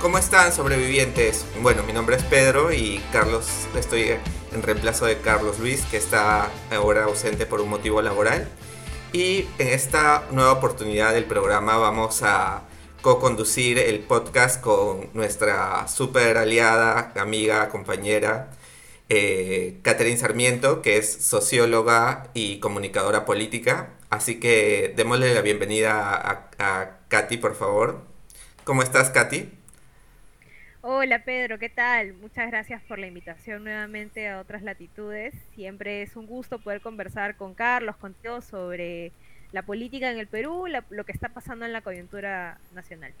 ¿Cómo están sobrevivientes? Bueno, mi nombre es Pedro y Carlos, estoy en reemplazo de Carlos Luis, que está ahora ausente por un motivo laboral. Y en esta nueva oportunidad del programa vamos a co-conducir el podcast con nuestra super aliada, amiga, compañera, eh, Catherine Sarmiento, que es socióloga y comunicadora política. Así que démosle la bienvenida a, a Katy, por favor. ¿Cómo estás, Katy? Hola Pedro, ¿qué tal? Muchas gracias por la invitación nuevamente a otras latitudes. Siempre es un gusto poder conversar con Carlos, contigo sobre la política en el Perú, lo que está pasando en la coyuntura nacional.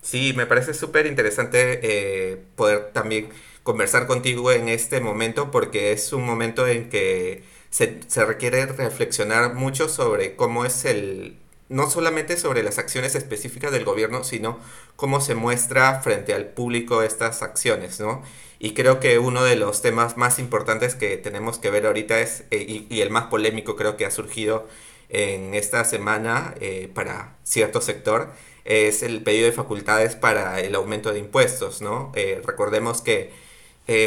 Sí, me parece súper interesante eh, poder también conversar contigo en este momento porque es un momento en que se requiere reflexionar mucho sobre cómo es el, no solamente sobre las acciones específicas del gobierno, sino cómo se muestra frente al público estas acciones, ¿no? Y creo que uno de los temas más importantes que tenemos que ver ahorita es, eh, y, el más polémico creo que ha surgido en esta semana eh, para cierto sector, es el pedido de facultades para el aumento de impuestos, ¿no? Eh, recordemos que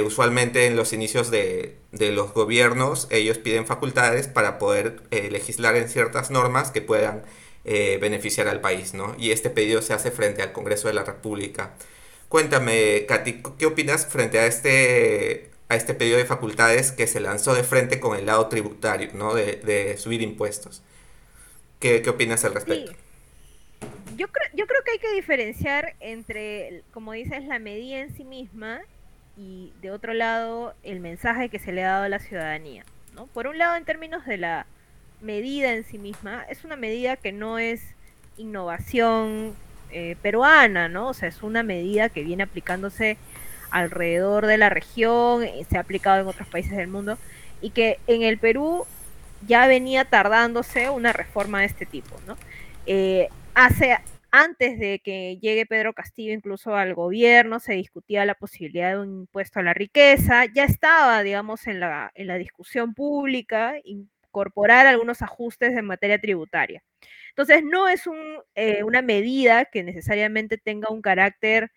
usualmente en los inicios de, de, los gobiernos ellos piden facultades para poder legislar en ciertas normas que puedan eh, beneficiar al país, ¿no? Y este pedido se hace frente al Congreso de la República. Cuéntame, Katy, ¿qué opinas frente a este, a este pedido de facultades que se lanzó de frente con el lado tributario, ¿no? De, subir impuestos. ¿Qué, opinas al respecto? Yo, creo, yo creo que hay que diferenciar entre, como dices, la medida en sí misma y de otro lado el mensaje que se le ha dado a la ciudadanía. ¿no? Por un lado, en términos de la medida en sí misma es una medida que no es innovación eh, peruana, ¿no? O sea, es una medida que viene aplicándose alrededor de la región, eh, se ha aplicado en otros países del mundo y que en el Perú ya venía tardándose una reforma de este tipo, ¿no? Eh, hace antes de que llegue Pedro Castillo incluso al gobierno, se discutía la posibilidad de un impuesto a la riqueza, ya estaba, digamos, en la, en la discusión pública, incorporar algunos ajustes en materia tributaria. Entonces, no es eh, una medida que necesariamente tenga un carácter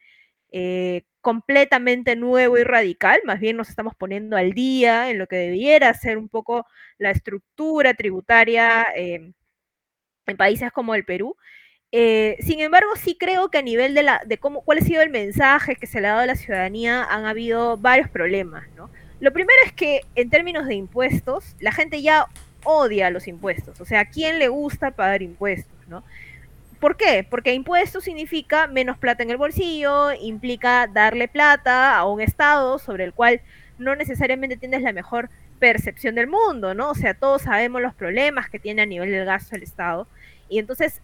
eh, completamente nuevo y radical, más bien nos estamos poniendo al día en lo que debiera ser un poco la estructura tributaria em, en países como el Perú. Eh, sin embargo, sí creo que a nivel de, la, de cómo, cuál ha sido el mensaje que se le ha dado a la ciudadanía, han habido varios problemas, ¿no? Lo primero es que en términos de impuestos, la gente ya odia los impuestos. O sea, ¿a quién le gusta pagar impuestos? ¿no? ¿Por qué? Porque impuestos significa menos plata en el bolsillo, implica darle plata a un Estado sobre el cual no necesariamente tienes la mejor percepción del mundo, ¿no? O sea, todos sabemos los problemas que tiene a nivel del gasto el Estado. Y entonces,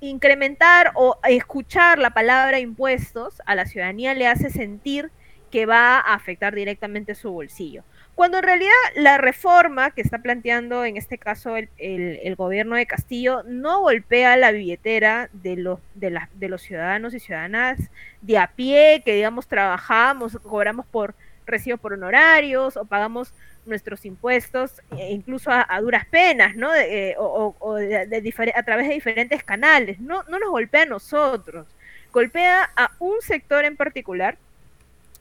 incrementar o escuchar la palabra impuestos a la ciudadanía le hace sentir que va a afectar directamente su bolsillo. Cuando en realidad la reforma que está planteando en este caso el, gobierno de Castillo no golpea la billetera de los, de, de los ciudadanos y ciudadanas de a pie, que digamos trabajamos, cobramos por recibos por honorarios o pagamos nuestros impuestos, e incluso a, duras penas, ¿no? Eh, o, a través de diferentes canales. No, no nos golpea a nosotros, golpea a un sector en particular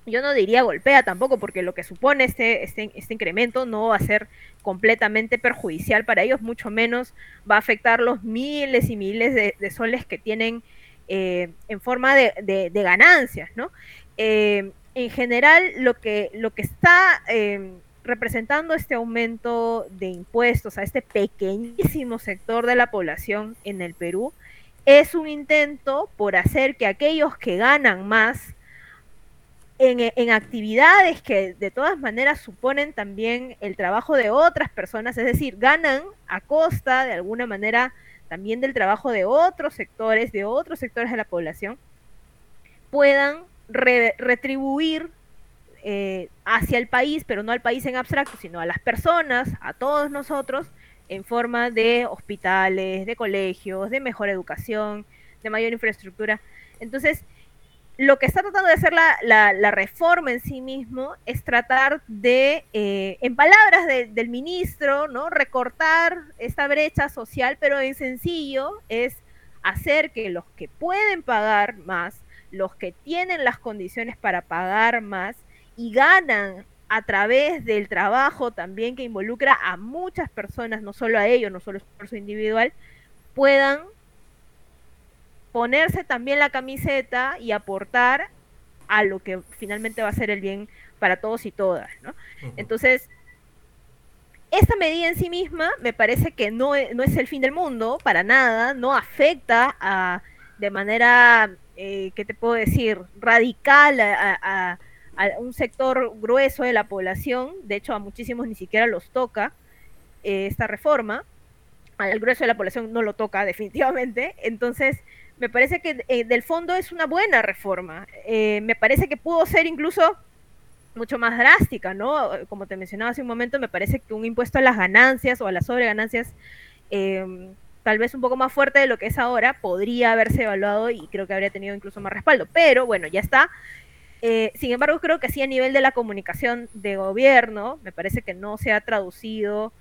yo no diría golpea tampoco, porque lo que supone este, este, este, incremento no va a ser completamente perjudicial para ellos, mucho menos va a afectar los miles y miles de, soles que tienen eh, en forma de, ganancias, ¿no? Eh, en general, lo que, lo que está eh, representando este aumento de impuestos a este pequeñísimo sector de la población en el Perú es un intento por hacer que aquellos que ganan más en, actividades que de todas maneras suponen también el trabajo de otras personas, es decir, ganan a costa de alguna manera también del trabajo de otros sectores, de otros sectores de la población, puedan retribuir eh, hacia el país, pero no al país en abstracto, sino a las personas, a todos nosotros, en forma de hospitales, de colegios, de mejor educación, de mayor infraestructura. Entonces, lo que está tratando de hacer la, reforma en sí mismo es tratar de, eh, en palabras del ministro, ¿no? recortar esta brecha social, pero en sencillo es hacer que los que pueden pagar más los que tienen las condiciones para pagar más y ganan a través del trabajo también que involucra a muchas personas, no solo a ellos, no solo esfuerzo individual, puedan ponerse también la camiseta y aportar a lo que finalmente va a ser el bien para todos y todas, ¿no? Entonces, esta medida en sí misma me parece que no es, no es el fin del mundo, para nada, no afecta a, de manera, eh, ¿qué te puedo decir?, radical a, un sector grueso de la población, de hecho a muchísimos ni siquiera los toca eh, esta reforma, al grueso de la población no lo toca definitivamente, entonces me parece que eh, del fondo es una buena reforma, eh, me parece que pudo ser incluso mucho más drástica, ¿no? Como te mencionaba hace un momento, me parece que un impuesto a las ganancias o a las sobreganancias, em, tal vez un poco más fuerte de lo que es ahora, podría haberse evaluado y creo que habría tenido incluso más respaldo. Pero bueno, ya está. Eh, sin embargo, creo que sí a nivel de la comunicación de gobierno, me parece que no se ha traducido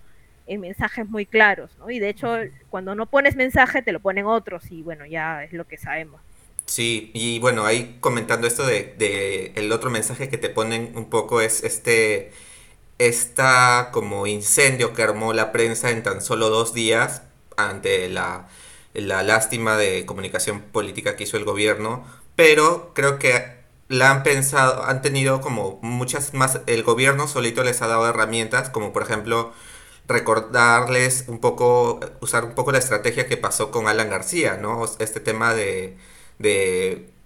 en mensajes muy claros, ¿no? Y de hecho, cuando no pones mensaje, te lo ponen otros y bueno, ya es lo que sabemos. Sí, y bueno, ahí comentando esto de, el otro mensaje que te ponen un poco es este, esta como incendio que armó la prensa en tan solo dos días ante la, la lástima de comunicación política que hizo el gobierno, pero creo que la han pensado, han tenido como muchas más, el gobierno solito les ha dado herramientas, como por ejemplo recordarles un poco, usar un poco la estrategia que pasó con Alan García, ¿no? Este tema de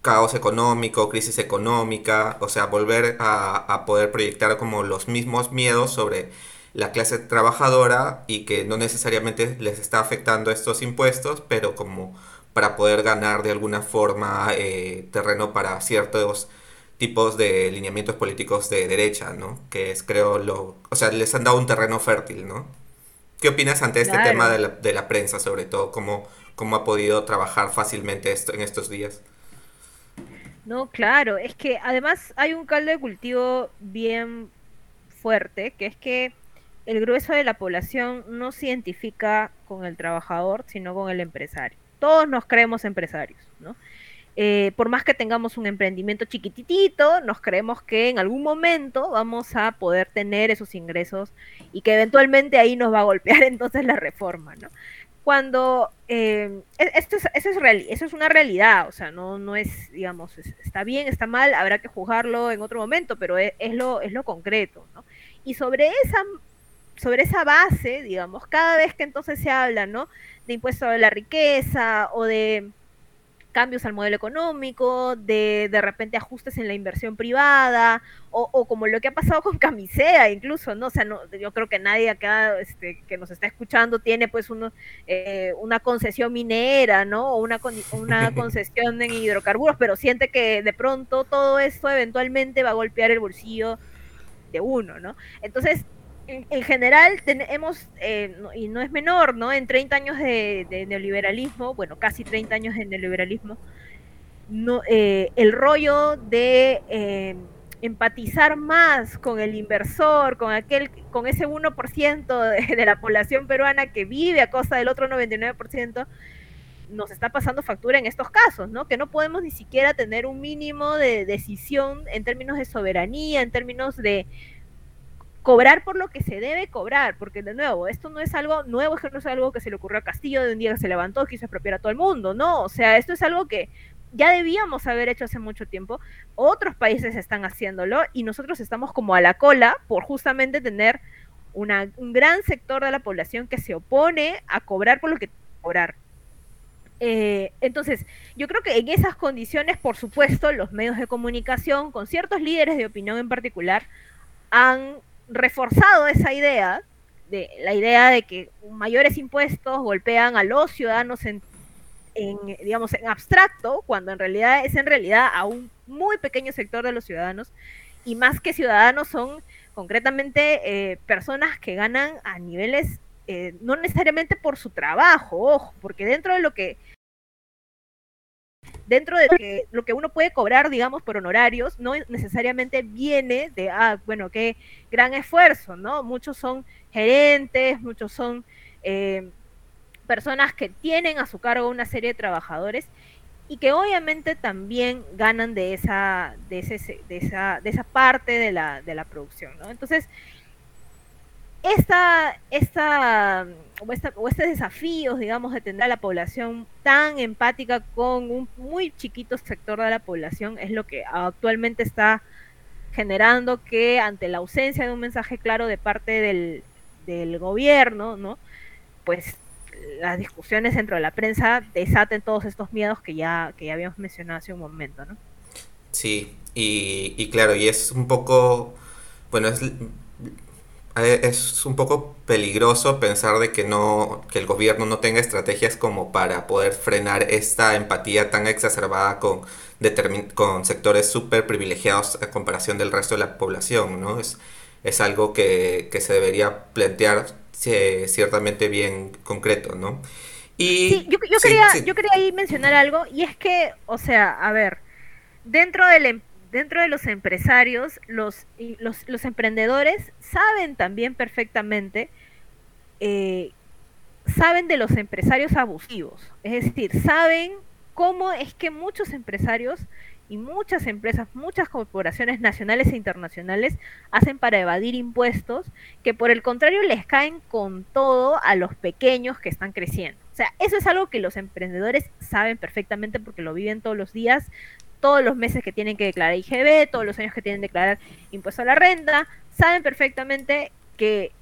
caos económico, crisis económica, o sea, volver a, poder proyectar como los mismos miedos sobre la clase trabajadora y que no necesariamente les está afectando estos impuestos, pero como para poder ganar de alguna forma eh, terreno para ciertos tipos de lineamientos políticos de derecha, ¿no? Que es, creo, lo... O sea, les han dado un terreno fértil, ¿no? ¿Qué opinas ante este tema de la, de la, prensa, sobre todo? ¿Cómo, cómo ha podido trabajar fácilmente esto en estos días. No, claro, es que además hay un caldo de cultivo bien fuerte, que es que el grueso de la población no se identifica con el trabajador, sino con el empresario. Todos nos creemos empresarios, ¿no? Eh, por más que tengamos un emprendimiento chiquititito, nos creemos que en algún momento vamos a poder tener esos ingresos y que eventualmente ahí nos va a golpear entonces la reforma, ¿no? cuando eh, e, esto es, eso, es real, eso es una realidad, o sea, no, no es, digamos, está bien, está mal, habrá que juzgarlo en otro momento, pero es, es, lo, es lo concreto, ¿no? Y sobre esa, sobre esa base, digamos, cada vez que entonces se habla, ¿no? De impuesto a la riqueza o de cambios al modelo económico, de de repente ajustes en la inversión privada, o, como lo que ha pasado con Camisea incluso, ¿no? O sea, no, yo creo que nadie acá este, que nos está escuchando tiene pues uno, eh, una concesión minera, ¿no? O una, una concesión en hidrocarburos, pero siente que de pronto todo esto eventualmente va a golpear el bolsillo de uno, ¿no? Entonces, en, general tenemos, eh, y no es menor, ¿no? En 30 años de, neoliberalismo, bueno, casi 30 años de neoliberalismo, no, eh, el rollo de eh, empatizar más con el inversor, con aquel, con ese 1% de, de, la población peruana que vive a costa del otro 99%, nos está pasando factura en estos casos, ¿no? Que no podemos ni siquiera tener un mínimo de decisión en términos de soberanía, en términos de cobrar por lo que se debe cobrar, porque de nuevo, esto no es algo nuevo, esto no es algo que se le ocurrió a Castillo de un día que se levantó, quiso expropiar a todo el mundo, no, o sea, esto es algo que ya debíamos haber hecho hace mucho tiempo, otros países están haciéndolo y nosotros estamos como a la cola por justamente tener una, un gran sector de la población que se opone a cobrar por lo que cobrar. Eh, entonces, yo creo que en esas condiciones, por supuesto, los medios de comunicación, con ciertos líderes de opinión en particular, han reforzado esa idea, de la idea de que mayores impuestos golpean a los ciudadanos en, digamos, en abstracto, cuando en realidad es en realidad a un muy pequeño sector de los ciudadanos, y más que ciudadanos son concretamente eh, personas que ganan a niveles, eh, no necesariamente por su trabajo, ojo, porque dentro de lo que dentro de que, lo que uno puede cobrar, digamos, por honorarios, no necesariamente viene de, ah, bueno, qué gran esfuerzo, ¿no? Muchos son gerentes, muchos son eh, personas que tienen a su cargo una serie de trabajadores y que obviamente también ganan de esa, de ese, de esa, de esa parte de la, de la producción, ¿no? Entonces, esta, esta, o, esta, o estos desafíos, digamos, de tener a la población tan empática con un muy chiquito sector de la población es lo que actualmente está generando que ante la ausencia de un mensaje claro de parte del, del gobierno, ¿no? Pues las discusiones dentro de la prensa desaten todos estos miedos que ya, que ya habíamos mencionado hace un momento, ¿no? Sí, y, y claro, y es un poco, bueno, es, es un poco peligroso pensar de que no, que el gobierno no tenga estrategias como para poder frenar esta empatía tan exacerbada con, con sectores súper privilegiados a comparación del resto de la población, ¿no? Es, es algo que, que se debería plantear ciertamente bien concreto, ¿no? Y, sí, yo, quería, yo quería ahí mencionar algo, y es que, o sea, a ver, dentro del em, dentro de los empresarios, los, los, los emprendedores saben también perfectamente, eh, saben de los empresarios abusivos, es decir, saben cómo es que muchos empresarios y muchas empresas, muchas corporaciones nacionales e internacionales hacen para evadir impuestos que por el contrario les caen con todo a los pequeños que están creciendo. O sea, eso es algo que los emprendedores saben perfectamente porque lo viven todos los días, todos los meses que tienen que declarar IGB, todos los años que tienen que declarar impuesto a la renta, saben perfectamente que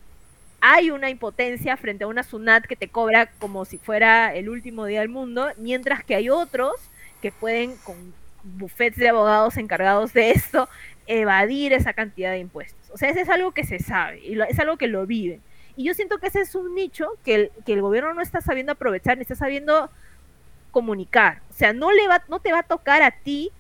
hay una impotencia frente a una SUNAT que te cobra como si fuera el último día del mundo, mientras que hay otros que pueden con bufetes de abogados encargados de esto, evadir esa cantidad de impuestos. O sea, eso es algo que se sabe y es algo que lo viven. Y yo siento que ese es un nicho que el, que el gobierno no está sabiendo aprovechar, ni está sabiendo comunicar. O sea, no, le va, no te va a tocar a ti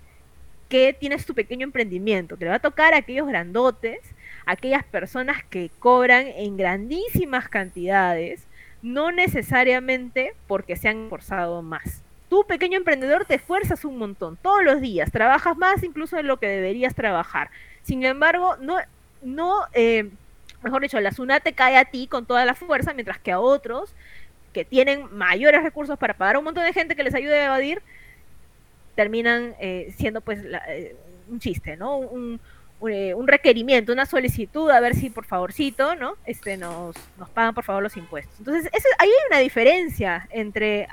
que tienes tu pequeño emprendimiento, te va a tocar a aquellos grandotes, aquellas personas que cobran en grandísimas cantidades, no necesariamente porque se han esforzado más tú pequeño emprendedor te esfuerzas un montón, todos los días, trabajas más incluso de lo que deberías trabajar. Sin embargo, no, no, eh, mejor dicho, la SUNAT te cae a ti con toda la fuerza, mientras que a otros que tienen mayores recursos para pagar a un montón de gente que les ayude a evadir, terminan eh, siendo pues eh, un chiste, ¿no? Un, eh, un requerimiento, una solicitud, a ver si por favorcito, ¿no? Este, nos, nos pagan por favor los impuestos. Entonces, eso, ahí hay una diferencia entre,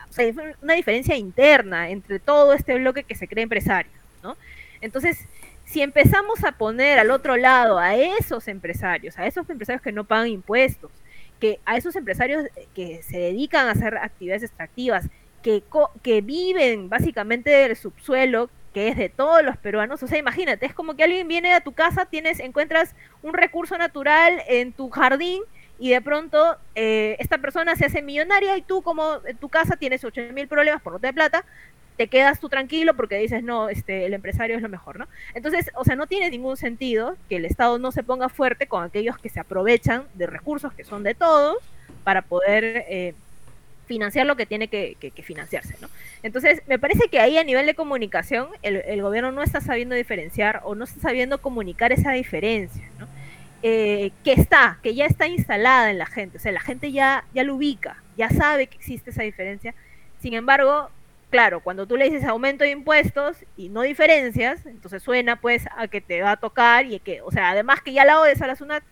una diferencia interna entre todo este bloque que se cree empresario, ¿no? Entonces, si empezamos a poner al otro lado a esos empresarios, a esos empresarios que no pagan impuestos, que a esos empresarios que se dedican a hacer actividades extractivas, que, que viven básicamente del subsuelo, que es de todos los peruanos. O sea, imagínate, es como que alguien viene a tu casa, tienes, encuentras un recurso natural en tu jardín y de pronto eh, esta persona se hace millonaria y tú como en tu casa tienes 8 mil problemas por no tener plata, te quedas tú tranquilo porque dices, no, este, el empresario es lo mejor, ¿no? Entonces, o sea, no tiene ningún sentido que el Estado no se ponga fuerte con aquellos que se aprovechan de recursos que son de todos para poder eh, financiar lo que tiene que, financiarse, ¿no? Entonces, me parece que ahí a nivel de comunicación el, gobierno no está sabiendo diferenciar o no está sabiendo comunicar esa diferencia, ¿no? Eh, que está, que ya está instalada en la gente, o sea, la gente ya, ya lo ubica, ya sabe que existe esa diferencia. Sin embargo, claro, cuando tú le dices aumento de impuestos y no diferencias, entonces suena pues a que te va a tocar y que, o sea, además que ya la odes a la SUNAT,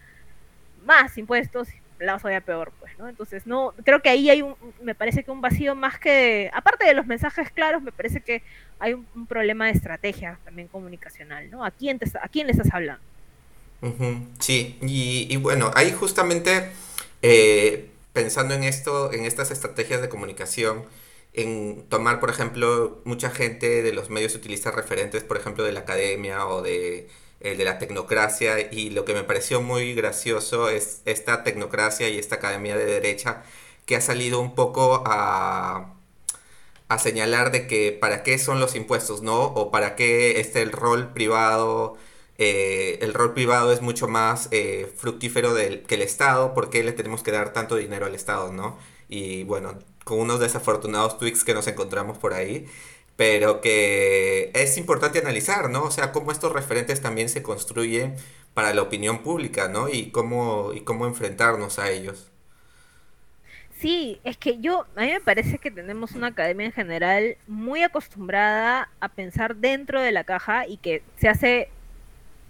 más impuestos, la vas a peor, pues, ¿no? Entonces, no, creo que ahí hay un, me parece que un vacío más que, aparte de los mensajes claros, me parece que hay un, problema de estrategia también comunicacional, ¿no? ¿A quién, te, a quién le estás hablando? Sí, y, bueno, ahí justamente eh, pensando en esto, en estas estrategias de comunicación, en tomar, por ejemplo, mucha gente de los medios utiliza referentes, por ejemplo, de la academia o de el de la tecnocracia, y lo que me pareció muy gracioso es esta tecnocracia y esta academia de derecha que ha salido un poco a, a señalar de que para qué son los impuestos, ¿no? O para qué este el rol privado, eh, el rol privado es mucho más eh, fructífero que el Estado, ¿por qué le tenemos que dar tanto dinero al Estado, ¿no? Y bueno, con unos desafortunados tweets que nos encontramos por ahí, pero que es importante analizar, ¿no? O sea, cómo estos referentes también se construyen para la opinión pública, ¿no? Y cómo, y cómo enfrentarnos a ellos. Sí, es que yo, a mí me parece que tenemos una academia en general muy acostumbrada a pensar dentro de la caja y que se hace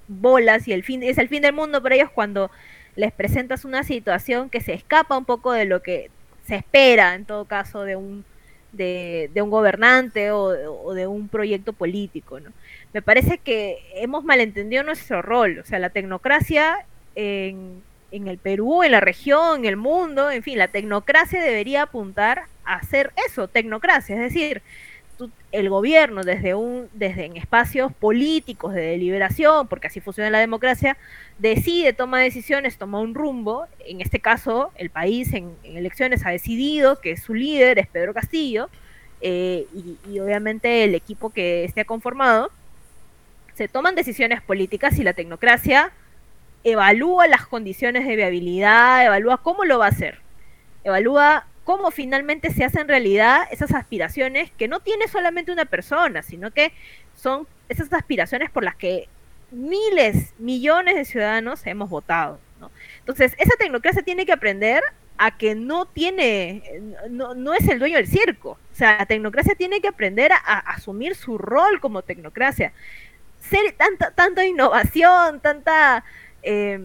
bolas y el fin es el fin del mundo para ellos cuando les presentas una situación que se escapa un poco de lo que se espera en todo caso de un de, un gobernante o, de un proyecto político. ¿no? Me parece que hemos malentendido nuestro rol, o sea, la tecnocracia en, en el Perú, en la región, en el mundo, en fin, la tecnocracia debería apuntar a hacer eso, tecnocracia, es decir, el gobierno desde un desde en espacios políticos de deliberación, porque así funciona la democracia, decide, toma decisiones, toma un rumbo. En este caso, el país en, elecciones ha decidido que su líder es Pedro Castillo eh, y, obviamente el equipo que esté conformado. Se toman decisiones políticas y la tecnocracia evalúa las condiciones de viabilidad, evalúa cómo lo va a hacer, evalúa cómo finalmente se hacen realidad esas aspiraciones que no tiene solamente una persona, sino que son esas aspiraciones por las que miles, millones de ciudadanos hemos votado. Entonces, esa tecnocracia tiene que aprender a que no tiene, no, es el dueño del circo. O sea, la tecnocracia tiene que aprender a, asumir su rol como tecnocracia. Ser tanta, tanta innovación, tanta eh,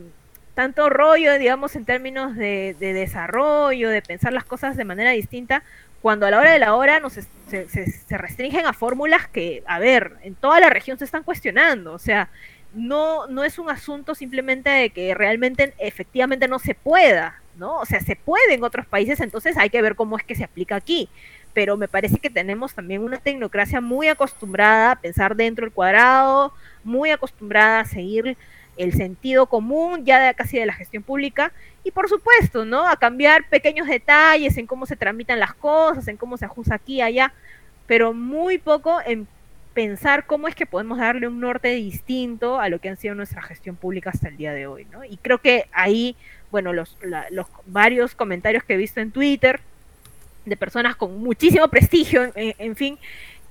tanto rollo, digamos, en términos de, desarrollo, de pensar las cosas de manera distinta, cuando a la hora de la hora nos, se, restringen a fórmulas que, a ver, en toda la región se están cuestionando. O sea, no, no es un asunto simplemente de que realmente, efectivamente no se pueda, ¿no? O sea, se puede en otros países, entonces hay que ver cómo es que se aplica aquí. Pero me parece que tenemos también una tecnocracia muy acostumbrada a pensar dentro del cuadrado, muy acostumbrada a seguir el sentido común ya de casi de la gestión pública y por supuesto, ¿no? A cambiar pequeños detalles en cómo se tramitan las cosas, en cómo se ajusta aquí allá, pero muy poco en pensar cómo es que podemos darle un norte distinto a lo que han sido nuestra gestión pública hasta el día de hoy, ¿no? Y creo que ahí, bueno, los, los varios comentarios que he visto en Twitter de personas con muchísimo prestigio, en, fin,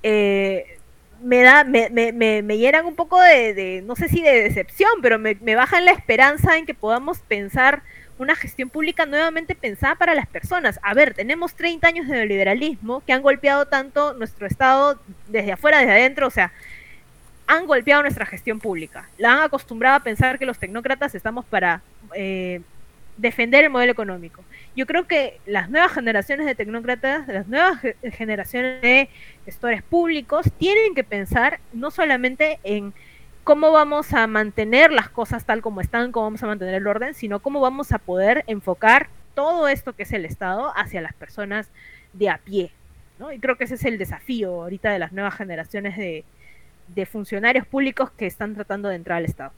eh, me da, me, me, me, llenan un poco de, no sé si de decepción, pero me, me bajan la esperanza en que podamos pensar una gestión pública nuevamente pensada para las personas. A ver, tenemos 30 años de neoliberalismo que han golpeado tanto nuestro Estado desde afuera, desde adentro, o sea, han golpeado nuestra gestión pública. La han acostumbrado a pensar que los tecnócratas estamos para eh, defender el modelo económico. Yo creo que las nuevas generaciones de tecnócratas, las nuevas generaciones de gestores públicos, tienen que pensar no solamente en cómo vamos a mantener las cosas tal como están, cómo vamos a mantener el orden, sino cómo vamos a poder enfocar todo esto que es el Estado hacia las personas de a pie. ¿no? Y creo que ese es el desafío ahorita de las nuevas generaciones de, de funcionarios públicos que están tratando de entrar al Estado.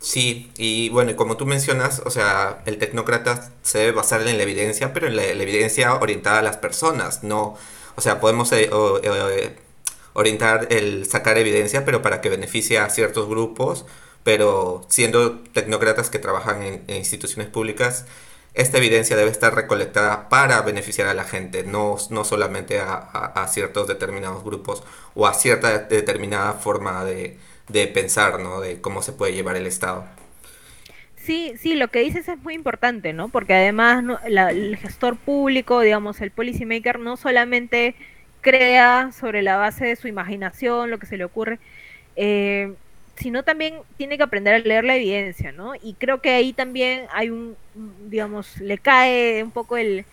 Sí, y bueno, como tú mencionas, o sea, el tecnócrata se debe basar en la evidencia, pero en la, evidencia orientada a las personas, no, o sea, podemos eh, eh, orientar el sacar evidencia, pero para que beneficie a ciertos grupos, pero siendo tecnócratas que trabajan en, instituciones públicas, esta evidencia debe estar recolectada para beneficiar a la gente, no, no solamente a, a ciertos determinados grupos o a cierta determinada forma de, de pensar, ¿no? De cómo se puede llevar el Estado. Sí, sí, lo que dices es muy importante, ¿no? Porque además el gestor público, digamos, el policymaker no solamente crea sobre la base de su imaginación lo que se le ocurre, eh, sino también tiene que aprender a leer la evidencia, ¿no? Y creo que ahí también hay un, digamos, le cae un poco el,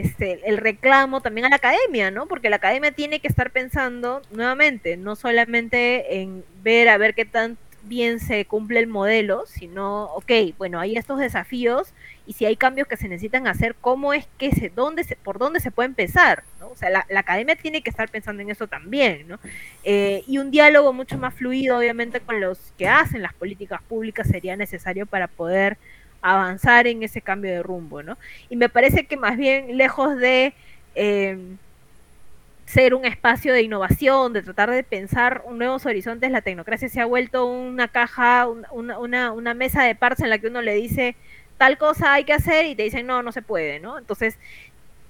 este, el reclamo también a la academia, ¿no? Porque la academia tiene que estar pensando nuevamente, no solamente en ver a ver qué tan bien se cumple el modelo, sino, ok, bueno, hay estos desafíos y si hay cambios que se necesitan hacer, ¿cómo es que se, dónde se, por dónde se puede empezar? ¿no? O sea, la, academia tiene que estar pensando en eso también, ¿no? Eh, y un diálogo mucho más fluido, obviamente, con los que hacen las políticas públicas sería necesario para poder avanzar en ese cambio de rumbo, ¿no? Y me parece que más bien lejos de eh, ser un espacio de innovación, de tratar de pensar nuevos horizontes, la tecnocracia se ha vuelto una caja, una, mesa de parts en la que uno le dice tal cosa hay que hacer y te dicen no, no se puede, ¿no? Entonces,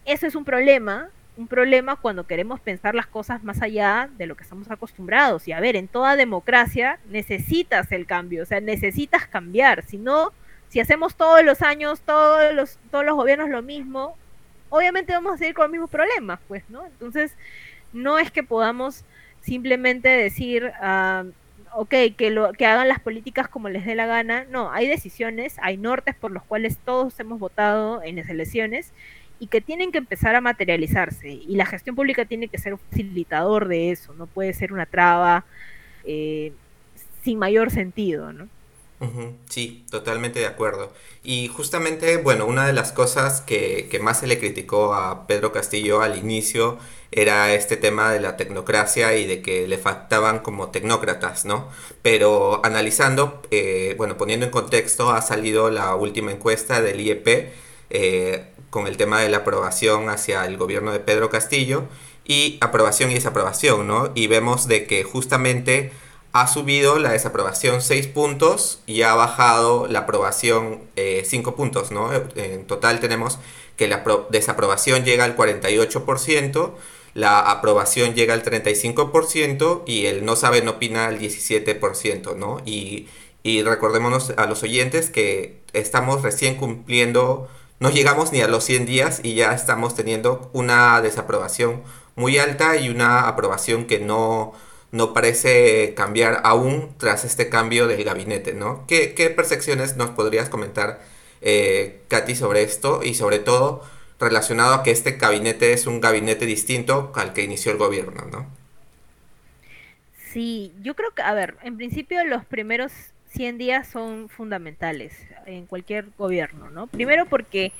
eso es un problema, un problema cuando queremos pensar las cosas más allá de lo que estamos acostumbrados. Y a ver, en toda democracia necesitas el cambio, o sea, necesitas cambiar, si no si hacemos todos los años, todos los, todos los gobiernos lo mismo, obviamente vamos a seguir con los mismos problemas, pues, ¿no? Entonces, no es que podamos simplemente decir, uh, ok, que, lo, que hagan las políticas como les dé la gana. No, hay decisiones, hay nortes por los cuales todos hemos votado en las elecciones y que tienen que empezar a materializarse. Y la gestión pública tiene que ser un facilitador de eso, no puede ser una traba eh, sin mayor sentido, ¿no? Sí, totalmente de acuerdo. Y justamente, bueno, una de las cosas que, que, más se le criticó a Pedro Castillo al inicio era este tema de la tecnocracia y de que le faltaban como tecnócratas, ¿no? Pero analizando, eh, bueno, poniendo en contexto, ha salido la última encuesta del IEP eh, con el tema de la aprobación hacia el gobierno de Pedro Castillo y aprobación y desaprobación, ¿no? Y vemos de que justamente ha subido la desaprobación 6 puntos y ha bajado la aprobación 5 eh, puntos, ¿no? En total tenemos que la desaprobación llega al 48%, la aprobación llega al 35% y el no sabe no opina al 17%, ¿no? Y, y recordémonos a los oyentes que estamos recién cumpliendo, no llegamos ni a los 100 días y ya estamos teniendo una desaprobación muy alta y una aprobación que no no parece cambiar aún tras este cambio del gabinete, ¿no? ¿Qué, percepciones nos podrías comentar, eh, Katy, sobre esto y sobre todo relacionado a que este gabinete es un gabinete distinto al que inició el gobierno, ¿no? Sí, yo creo que, a ver, en principio los primeros 100 días son fundamentales en cualquier gobierno, ¿no? Primero porque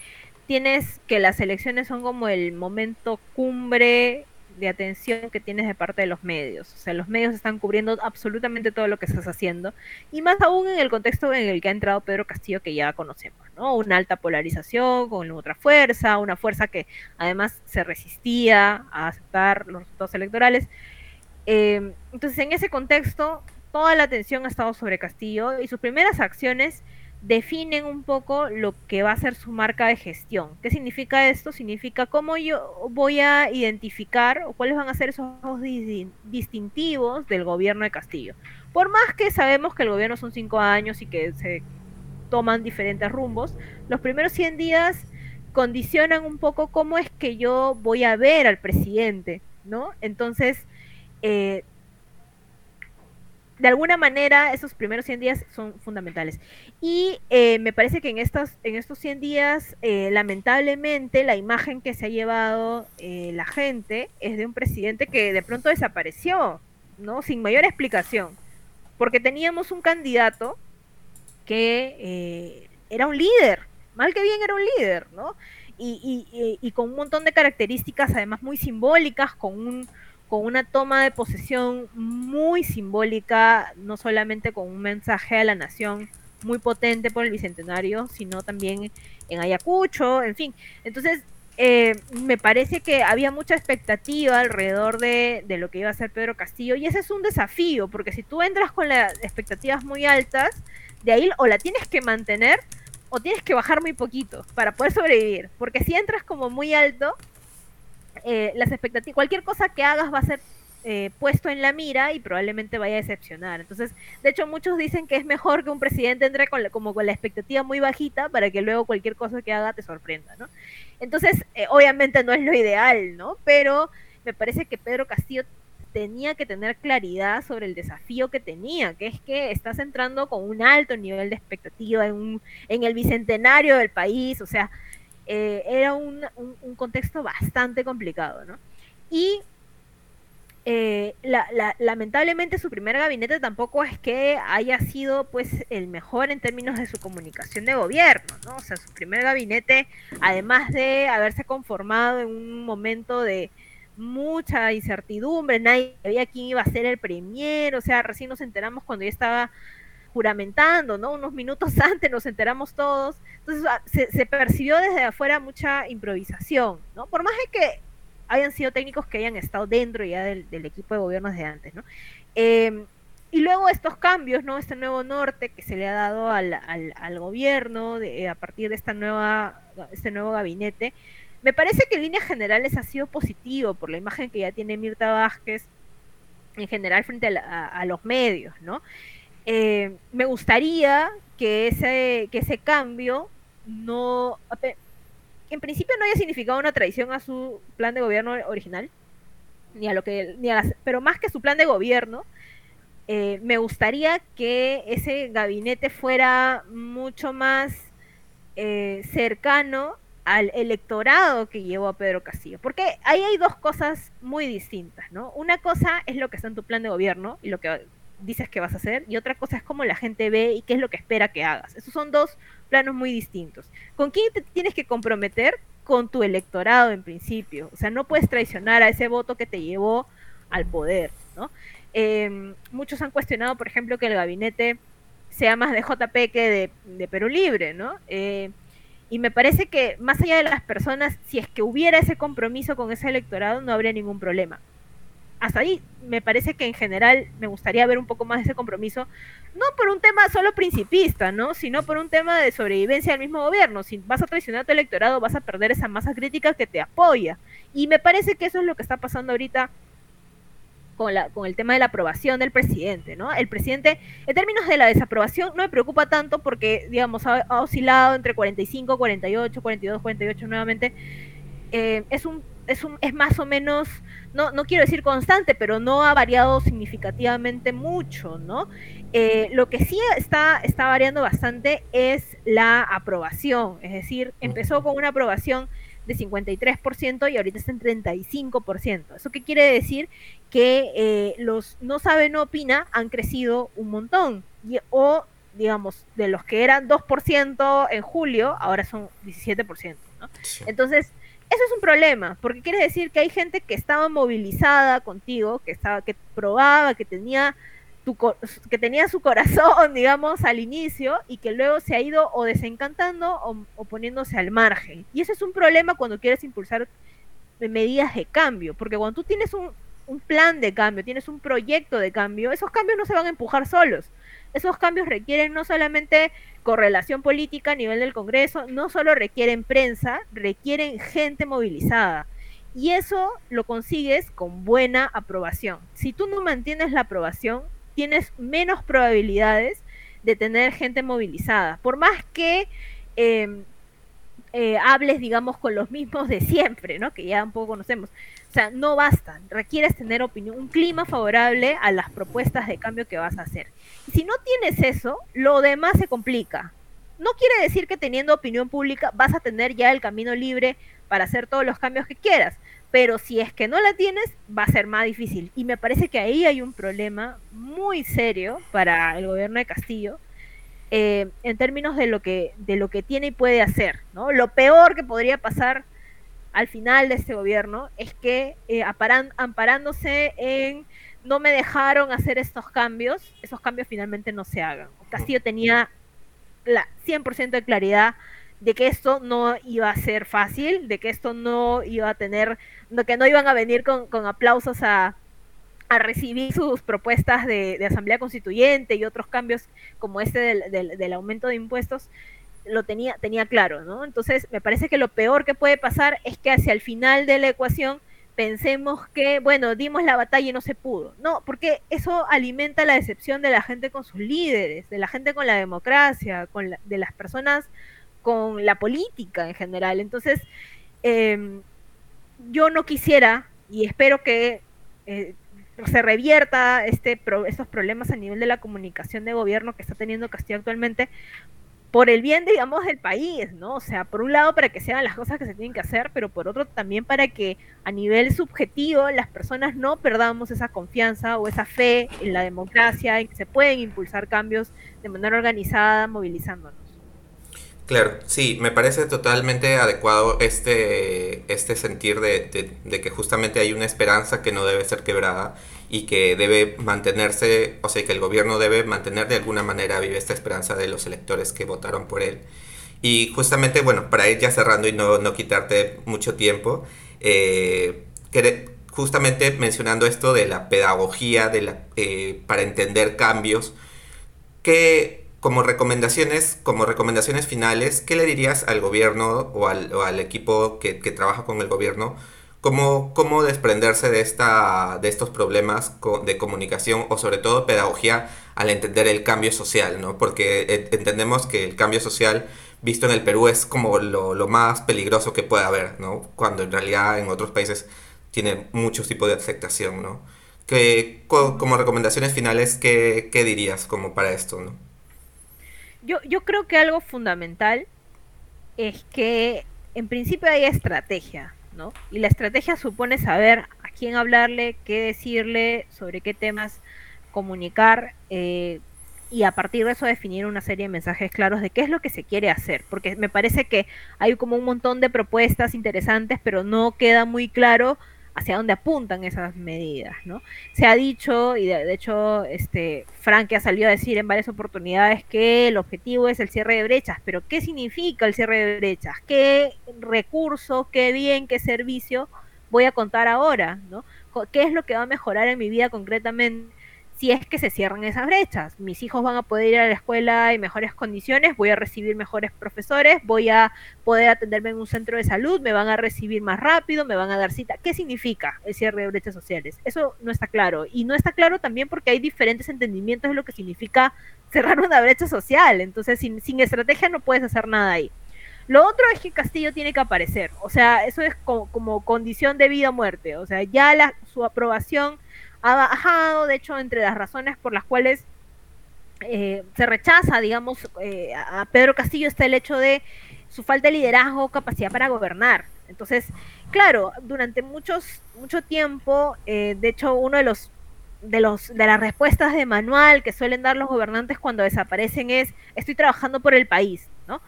tienes que las elecciones son como el momento cumbre de atención que tienes de parte de los medios. O sea, los medios están cubriendo absolutamente todo lo que estás haciendo. Y más aún en el contexto en el que ha entrado Pedro Castillo, que ya conocemos, ¿no? Una alta polarización con otra fuerza, una fuerza que además se resistía a aceptar los resultados electorales. Eh, entonces, en ese contexto, toda la atención ha estado sobre Castillo y sus primeras acciones definen un poco lo que va a ser su marca de gestión. ¿Qué significa esto? Significa cómo yo voy a identificar o cuáles van a ser esos distintivos del gobierno de Castillo. Por más que sabemos que el gobierno son cinco años y que se toman diferentes rumbos, los primeros 100 días condicionan un poco cómo es que yo voy a ver al presidente, ¿no? Entonces, eh, de alguna manera esos primeros 100 días son fundamentales. Y eh, me parece que en, estas, en estos 100 días, eh, lamentablemente, la imagen que se ha llevado eh, la gente es de un presidente que de pronto desapareció, ¿no? Sin mayor explicación. Porque teníamos un candidato que era un líder, mal que bien era un líder, ¿no? y, y con un montón de características, además muy simbólicas, con un con una toma de posesión muy simbólica, no solamente con un mensaje a la nación muy potente por el bicentenario, sino también en Ayacucho, en fin. Entonces, eh, me parece que había mucha expectativa alrededor de, de, lo que iba a ser Pedro Castillo, y ese es un desafío, porque si tú entras con las expectativas muy altas, de ahí o la tienes que mantener o tienes que bajar muy poquito para poder sobrevivir, porque si entras como muy alto, eh, las expectativas, cualquier cosa que hagas va a ser eh, puesto en la mira y probablemente vaya a decepcionar. Entonces, de hecho, muchos dicen que es mejor que un presidente entre con como con la expectativa muy bajita para que luego cualquier cosa que haga te sorprenda, ¿no? Entonces, eh, obviamente no es lo ideal, ¿no? Pero me parece que Pedro Castillo tenía que tener claridad sobre el desafío que tenía, que es que estás entrando con un alto nivel de expectativa en, un, en el bicentenario del país, o sea, eh, era un, contexto bastante complicado, ¿no? Y eh, lamentablemente su primer gabinete tampoco es que haya sido pues el mejor en términos de su comunicación de gobierno, ¿no? O sea, su primer gabinete, además de haberse conformado en un momento de mucha incertidumbre, nadie sabía quién iba a ser el premier, o sea, recién nos enteramos cuando ya estaba juramentando, ¿no? Unos minutos antes nos enteramos todos. Entonces ah, se, percibió desde afuera mucha improvisación, ¿no? Por más de que hayan sido técnicos que hayan estado dentro ya del, equipo de gobierno desde antes, ¿no? Em, y luego estos cambios, ¿no? Este nuevo norte que se le ha dado al, gobierno de, a partir de esta nueva, este nuevo gabinete, me parece que en líneas generales ha sido positivo por la imagen que ya tiene Mirta Vázquez en general frente a los medios, ¿no? Eh, me gustaría que ese, que ese cambio no en principio no haya significado una traición a su plan de gobierno original, ni a lo que, ni a pero más que su plan de gobierno, eh, me gustaría que ese gabinete fuera mucho más eh, cercano al electorado que llevó a Pedro Castillo. Porque ahí hay dos cosas muy distintas, ¿no? Una cosa es lo que está en tu plan de gobierno y lo que dices que vas a hacer, y otra cosa es cómo la gente ve y qué es lo que espera que hagas. Esos son dos planos muy distintos. ¿Con quién te tienes que comprometer? Con tu electorado en principio. O sea, no puedes traicionar a ese voto que te llevó al poder, ¿no? Em, muchos han cuestionado, por ejemplo, que el gabinete sea más de JP que de, Perú Libre, ¿no? Eh, y me parece que más allá de las personas, si es que hubiera ese compromiso con ese electorado, no habría ningún problema hasta ahí me parece que en general me gustaría ver un poco más ese compromiso, no por un tema solo principista, ¿no? sino por un tema de sobrevivencia del mismo gobierno. Si vas a traicionar a tu electorado, vas a perder esa masa crítica que te apoya. Y me parece que eso es lo que está pasando ahorita con, la, con el tema de la aprobación del presidente, ¿no? El presidente, en términos de la desaprobación, no me preocupa tanto porque, digamos, ha, oscilado entre 45, 48, 42, 48 nuevamente. Eh, es un es, un, es más o menos, no, no quiero decir constante, pero no ha variado significativamente mucho, ¿no? Eh, lo que sí está, está variando bastante es la aprobación, es decir, empezó con una aprobación de 53% y ahorita está en 35%. ¿Eso qué quiere decir? Que eh, los no sabe, no opina han crecido un montón. o, digamos, de los que eran 2% en julio, ahora son 17%. ¿no? Entonces, eso es un problema, porque quiere decir que hay gente que estaba movilizada contigo, que estaba, que probaba, que tenía tu, que tenía su corazón, digamos, al inicio, y que luego se ha ido o desencantando o, poniéndose al margen. Y eso es un problema cuando quieres impulsar medidas de cambio, porque cuando tú tienes un, un plan de cambio, tienes un proyecto de cambio, esos cambios no se van a empujar solos. Esos cambios requieren no solamente correlación política a nivel del Congreso, no solo requieren prensa, requieren gente movilizada. Y eso lo consigues con buena aprobación. Si tú no mantienes la aprobación, tienes menos probabilidades de tener gente movilizada. Por más que em, eh, hables, digamos, con los mismos de siempre, ¿no? Que ya un poco conocemos. O sea, no basta. Requieres tener opinión, un clima favorable a las propuestas de cambio que vas a hacer si no tienes eso, lo demás se complica. No quiere decir que teniendo opinión pública vas a tener ya el camino libre para hacer todos los cambios que quieras, pero si es que no la tienes, va a ser más difícil. Y me parece que ahí hay un problema muy serio para el gobierno de Castillo. Eh, en términos de lo que de lo que tiene y puede hacer, ¿no? Lo peor que podría pasar al final de este gobierno es que eh, amparándose en no me dejaron hacer estos cambios, esos cambios finalmente no se hagan. Castillo tenía la 100% de claridad de que esto no iba a ser fácil, de que esto no iba a tener, de que no iban a venir con, aplausos a, recibir sus propuestas de, asamblea constituyente y otros cambios como este del, del, aumento de impuestos, lo tenía, tenía claro, ¿no? Entonces, me parece que lo peor que puede pasar es que hacia el final de la ecuación pensemos que, bueno, dimos la batalla y no se pudo. No, porque eso alimenta la decepción de la gente con sus líderes, de la gente con la democracia, con de las personas con la política en general. Entonces, em, yo no quisiera y espero que eh, se revierta este estos problemas a nivel de la comunicación de gobierno que está teniendo Castillo actualmente, por el bien, digamos, del país, ¿no? O sea, por un lado para que se hagan las cosas que se tienen que hacer, pero por otro también para que a nivel subjetivo las personas no perdamos esa confianza o esa fe en la democracia, en que se pueden impulsar cambios de manera organizada, movilizándonos. Claro, sí, me parece totalmente adecuado este, este sentir de, de que justamente hay una esperanza que no debe ser quebrada y que debe mantenerse, o sea, que el gobierno debe mantener de alguna manera viva esta esperanza de los electores que votaron por él. Y justamente, bueno, para ir ya cerrando y no, no quitarte mucho tiempo, eh, justamente mencionando esto de la pedagogía de la, eh, para entender cambios, que como recomendaciones, como recomendaciones finales, ¿qué le dirías al gobierno o al, o al equipo que, que trabaja con el gobierno? Cómo, cómo desprenderse de, esta, de estos problemas de comunicación o sobre todo pedagogía al entender el cambio social, ¿no? Porque entendemos que el cambio social visto en el Perú es como lo, lo más peligroso que puede haber, ¿no? Cuando en realidad en otros países tiene muchos tipos de aceptación, ¿no? Que, como recomendaciones finales, ¿qué, ¿qué, dirías como para esto, ¿no? Yo, yo creo que algo fundamental es que en principio hay estrategia, ¿no? Y la estrategia supone saber a quién hablarle, qué decirle, sobre qué temas comunicar eh, y a partir de eso definir una serie de mensajes claros de qué es lo que se quiere hacer, porque me parece que hay como un montón de propuestas interesantes, pero no queda muy claro hacia dónde apuntan esas medidas, ¿no? Se ha dicho, y de, hecho, este, Frank ha salido a decir en varias oportunidades que el objetivo es el cierre de brechas, pero ¿qué significa el cierre de brechas? ¿Qué recurso, qué bien, qué servicio voy a contar ahora, ¿no? ¿Qué es lo que va a mejorar en mi vida concretamente? Si es que se cierran esas brechas. Mis hijos van a poder ir a la escuela en mejores condiciones, voy a recibir mejores profesores, voy a poder atenderme en un centro de salud, me van a recibir más rápido, me van a dar cita. ¿Qué significa el cierre de brechas sociales? Eso no está claro. Y no está claro también porque hay diferentes entendimientos de lo que significa cerrar una brecha social. Entonces, sin, estrategia no puedes hacer nada ahí. Lo otro es que Castillo tiene que aparecer. O sea, eso es como, como condición de vida o muerte. O sea, ya la, su aprobación ha bajado, de hecho, entre las razones por las cuales eh, se rechaza, digamos, eh, a Pedro Castillo está el hecho de su falta de liderazgo, capacidad para gobernar. Entonces, claro, durante muchos, mucho tiempo, eh, de hecho, uno de los de los de las respuestas de manual que suelen dar los gobernantes cuando desaparecen es estoy trabajando por el país, ¿no?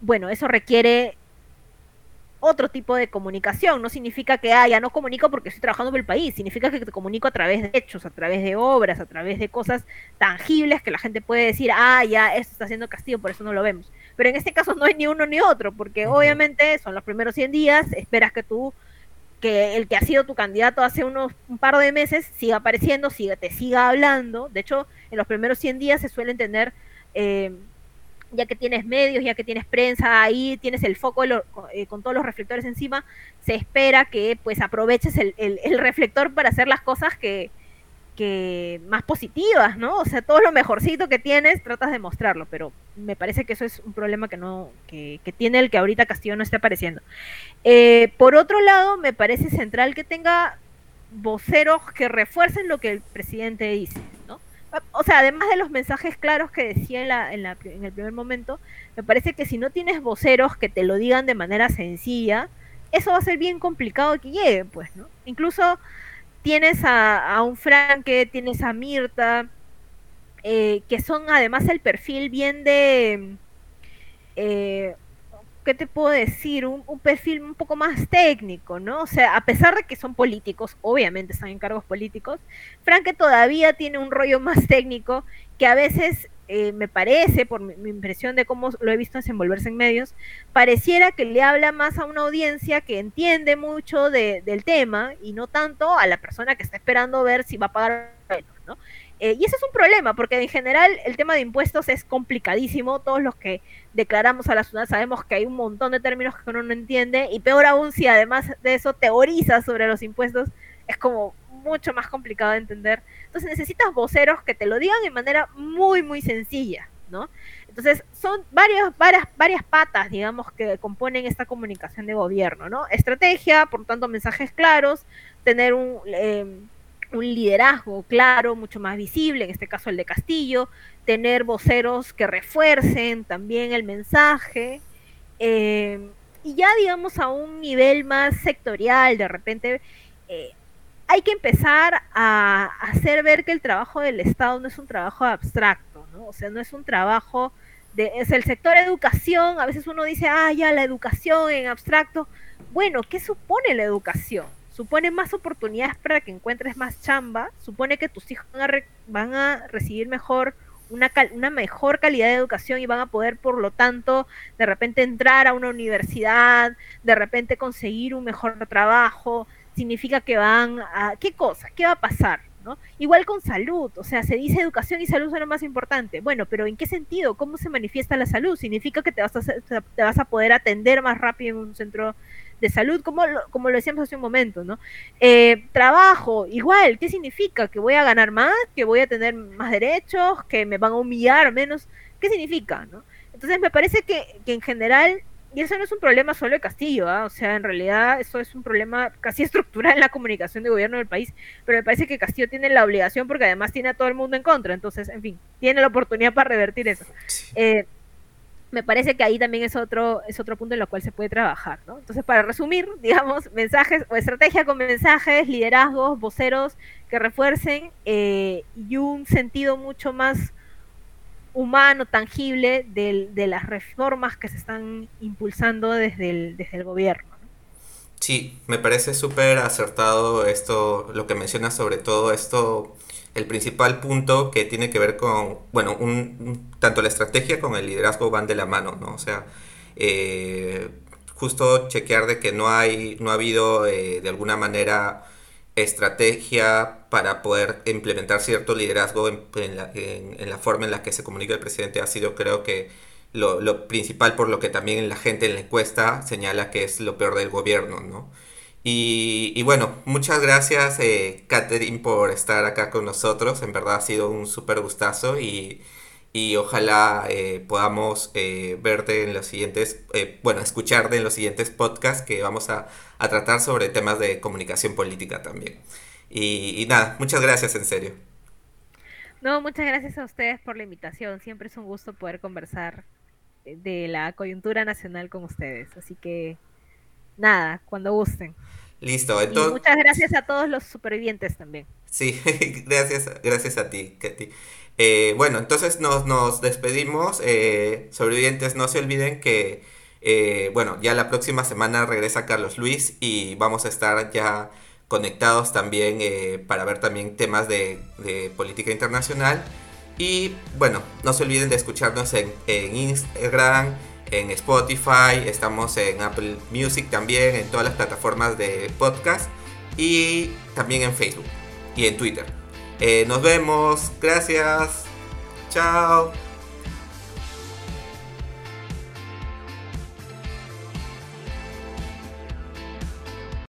bueno, eso requiere otro tipo de comunicación. No significa que, ah, ya no comunico porque estoy trabajando por el país. Significa que te comunico a través de hechos, a través de obras, a través de cosas tangibles que la gente puede decir, ah, ya, esto está haciendo Castillo, por eso no lo vemos. Pero en este caso no hay ni uno ni otro, porque obviamente son los primeros 100 días, esperas que tú, que el que ha sido tu candidato hace unos un par de meses siga apareciendo, siga, te siga hablando. De hecho, en los primeros 100 días se suelen tener... Eh, ya que tienes medios, ya que tienes prensa ahí, tienes el foco eh, con todos los reflectores encima, se espera que pues aproveches el, reflector para hacer las cosas que, que, más positivas, ¿no? O sea, todo lo mejorcito que tienes, tratas de mostrarlo, pero me parece que eso es un problema que no, que, tiene el que ahorita Castillo no esté apareciendo. Eh, por otro lado, me parece central que tenga voceros que refuercen lo que el presidente dice. O sea, además de los mensajes claros que decía en, la, en, la, en, el primer momento, me parece que si no tienes voceros que te lo digan de manera sencilla, eso va a ser bien complicado que llegue, pues, ¿no? Incluso tienes a, un Franke, tienes a Mirta, eh, que son además el perfil bien de... Eh, ¿qué te puedo decir? Un, perfil un poco más técnico, ¿no? O sea, a pesar de que son políticos, obviamente están en cargos políticos, Franke todavía tiene un rollo más técnico que a veces eh, me parece, por mi, impresión de cómo lo he visto desenvolverse en medios, pareciera que le habla más a una audiencia que entiende mucho del tema y no tanto a la persona que está esperando ver si va a pagar ¿no? Eh, y ese es un problema, porque en general el tema de impuestos es complicadísimo. Todos los que declaramos a la ciudad sabemos que hay un montón de términos que uno no entiende, y peor aún si además de eso teoriza sobre los impuestos, es como mucho más complicado de entender. Entonces necesitas voceros que te lo digan de manera muy, muy sencilla, ¿no? Entonces son varias, varias, varias patas, digamos, que componen esta comunicación de gobierno, ¿no? Estrategia, por tanto, mensajes claros, tener un... Eh, un liderazgo claro, mucho más visible, en este caso el de Castillo, tener voceros que refuercen también el mensaje, eh, y ya digamos a un nivel más sectorial, de repente eh, hay que empezar a, hacer ver que el trabajo del Estado no es un trabajo abstracto, ¿no? o sea, no es un trabajo de, es el sector educación, a veces uno dice, ah, ya la educación en abstracto, bueno, ¿qué supone la educación? Supone más oportunidades para que encuentres más chamba, supone que tus hijos van a, recibir mejor una, una, mejor calidad de educación y van a poder, por lo tanto, de repente entrar a una universidad, de repente conseguir un mejor trabajo, significa que van a... ¿Qué cosa? ¿Qué va a pasar? ¿no? Igual con salud, o sea, se dice educación y salud son lo más importante. Bueno, pero ¿en qué sentido? ¿Cómo se manifiesta la salud? ¿Significa que te vas a, te vas a poder atender más rápido en un centro de salud, como lo, como lo decíamos hace un momento, ¿no? Eh, trabajo, igual, ¿qué significa? ¿Que voy a ganar más? ¿Que voy a tener más derechos? ¿Que me van a humillar menos? ¿Qué significa, no? Entonces me parece que, que en general y eso no es un problema solo de Castillo, ¿ah? o sea, en realidad eso es un problema casi estructural en la comunicación de gobierno del país, pero me parece que Castillo tiene la obligación porque además tiene a todo el mundo en contra, entonces, en fin, tiene la oportunidad para revertir eso. Eh, me parece que ahí también es otro, es otro punto en el cual se puede trabajar, ¿no? Entonces, para resumir, digamos, mensajes o estrategia con mensajes, liderazgos, voceros que refuercen eh, y un sentido mucho más humano, tangible de, las reformas que se están impulsando desde el, desde el gobierno. Sí, me parece súper acertado esto, lo que mencionas sobre todo esto, el principal punto que tiene que ver con, bueno, un, tanto la estrategia como el liderazgo van de la mano, ¿no? O sea, eh, justo chequear de que no hay, no ha habido eh, de alguna manera estrategia para poder implementar cierto liderazgo en, la, forma en la que se comunica el presidente ha sido creo que lo, principal por lo que también la gente en la encuesta señala que es lo peor del gobierno, ¿no? Y, bueno, muchas gracias eh, Catherine por estar acá con nosotros, en verdad ha sido un súper gustazo y, y ojalá eh, podamos eh, verte en los siguientes, eh, bueno, escucharte en los siguientes podcasts que vamos a, tratar sobre temas de comunicación política también. Y, nada, muchas gracias en serio. No, muchas gracias a ustedes por la invitación. Siempre es un gusto poder conversar de la coyuntura nacional con ustedes. Así que, nada, cuando gusten. Listo, entonces... muchas gracias a todos los supervivientes también. Sí, gracias, gracias a ti, Katy. Eh, bueno, entonces nos, despedimos. Eh, sobrevivientes, no se olviden que, eh, bueno, ya la próxima semana regresa Carlos Luis y vamos a estar ya conectados también para ver también temas de, política internacional. Y bueno, no se olviden de escucharnos en, en Instagram, en Spotify, estamos en Apple Music también, en todas las plataformas de podcast y también en Facebook y en Twitter. Eh, nos vemos. Gracias. Chao.